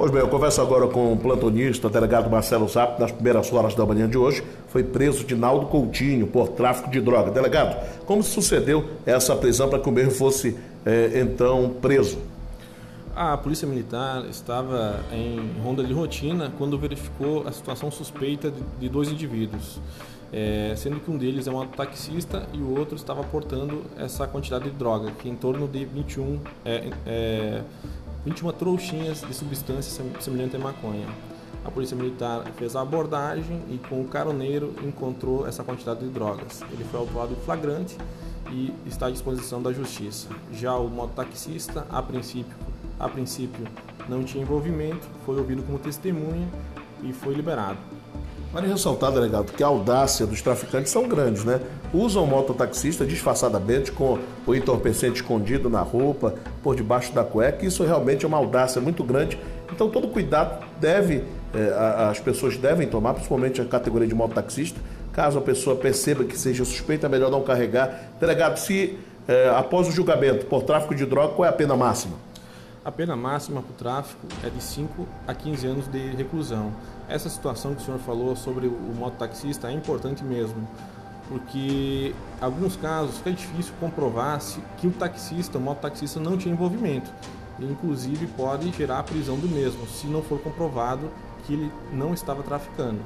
Pois bem, eu converso agora com o plantonista, o delegado Marcelo Zap, nas primeiras horas da manhã de hoje. Foi preso Dinaldo Coutinho por tráfico de droga. Delegado, como sucedeu essa prisão para que o mesmo fosse eh, então preso? A Polícia Militar estava em ronda de rotina quando verificou a situação suspeita de dois indivíduos, é, sendo que um deles é um taxista e o outro estava portando essa quantidade de droga, que é em torno de 21 é, é, 21 trouxinhas de substância semelhante a maconha. A polícia militar fez a abordagem e com o caroneiro encontrou essa quantidade de drogas. Ele foi autuado em flagrante e está à disposição da justiça. Já o mototaxista, a princípio, a princípio não tinha envolvimento, foi ouvido como testemunha e foi liberado. Vale ressaltar, delegado, que a audácia dos traficantes são grandes, né? Usam mototaxista disfarçadamente com o entorpecente escondido na roupa, por debaixo da cueca. Isso realmente é uma audácia muito grande. Então, todo cuidado deve, eh, as pessoas devem tomar, principalmente a categoria de mototaxista. Caso a pessoa perceba que seja suspeita, é melhor não carregar. Delegado, se eh, após o julgamento por tráfico de droga, qual é a pena máxima? A pena máxima para o tráfico é de 5 a 15 anos de reclusão. Essa situação que o senhor falou sobre o mototaxista é importante mesmo, porque em alguns casos fica difícil comprovar se, que o taxista, o mototaxista não tinha envolvimento. E, inclusive pode gerar a prisão do mesmo, se não for comprovado que ele não estava traficando.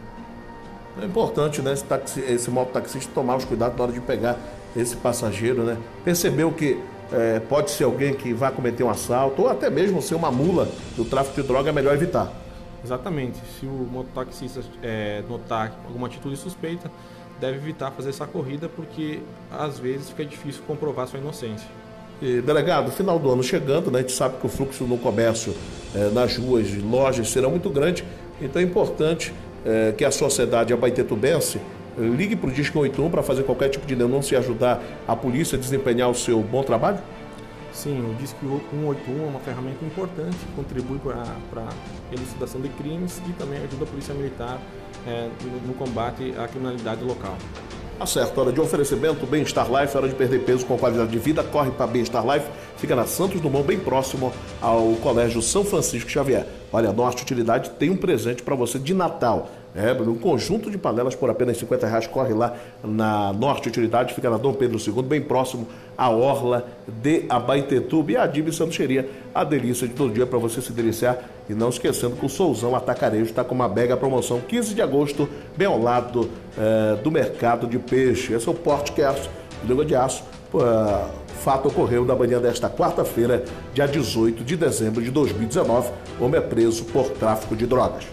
É importante, né, esse, esse mototaxista tomar os cuidados na hora de pegar esse passageiro, né? Percebeu que é, pode ser alguém que vai cometer um assalto ou até mesmo ser uma mula do tráfico de droga, é melhor evitar. Exatamente. Se o mototaxista é, notar alguma atitude suspeita, deve evitar fazer essa corrida porque às vezes fica difícil comprovar sua inocência. E, delegado, final do ano chegando, né, a gente sabe que o fluxo no comércio é, nas ruas lojas será muito grande, então é importante é, que a sociedade abaitetubense ligue para o Disque 81 para fazer qualquer tipo de denúncia e ajudar a polícia a desempenhar o seu bom trabalho? Sim, o Disque 181 é uma ferramenta importante, contribui para a elucidação de crimes e também ajuda a Polícia Militar é, no, no combate à criminalidade local. Tá certo, hora de oferecimento, Bem-Estar Life, hora de perder peso com qualidade de vida, corre para Bem-Estar Life, fica na Santos Dumont, bem próximo ao Colégio São Francisco Xavier. Olha, a Norte Utilidade tem um presente para você de Natal. É, um conjunto de panelas por apenas 50 reais. Corre lá na Norte Utilidade, fica na Dom Pedro II, bem próximo à Orla de Abaetetuba. E a Dib Santocheria, a delícia de todo dia para você se deliciar. E não esquecendo que o Souzão Atacarejo está com uma mega promoção 15 de agosto, bem ao lado é, do mercado de peixe. Esse é o Portcast, língua de aço. Pô, fato ocorreu na manhã desta quarta-feira, dia 18 de dezembro de 2019. O homem é preso por tráfico de drogas.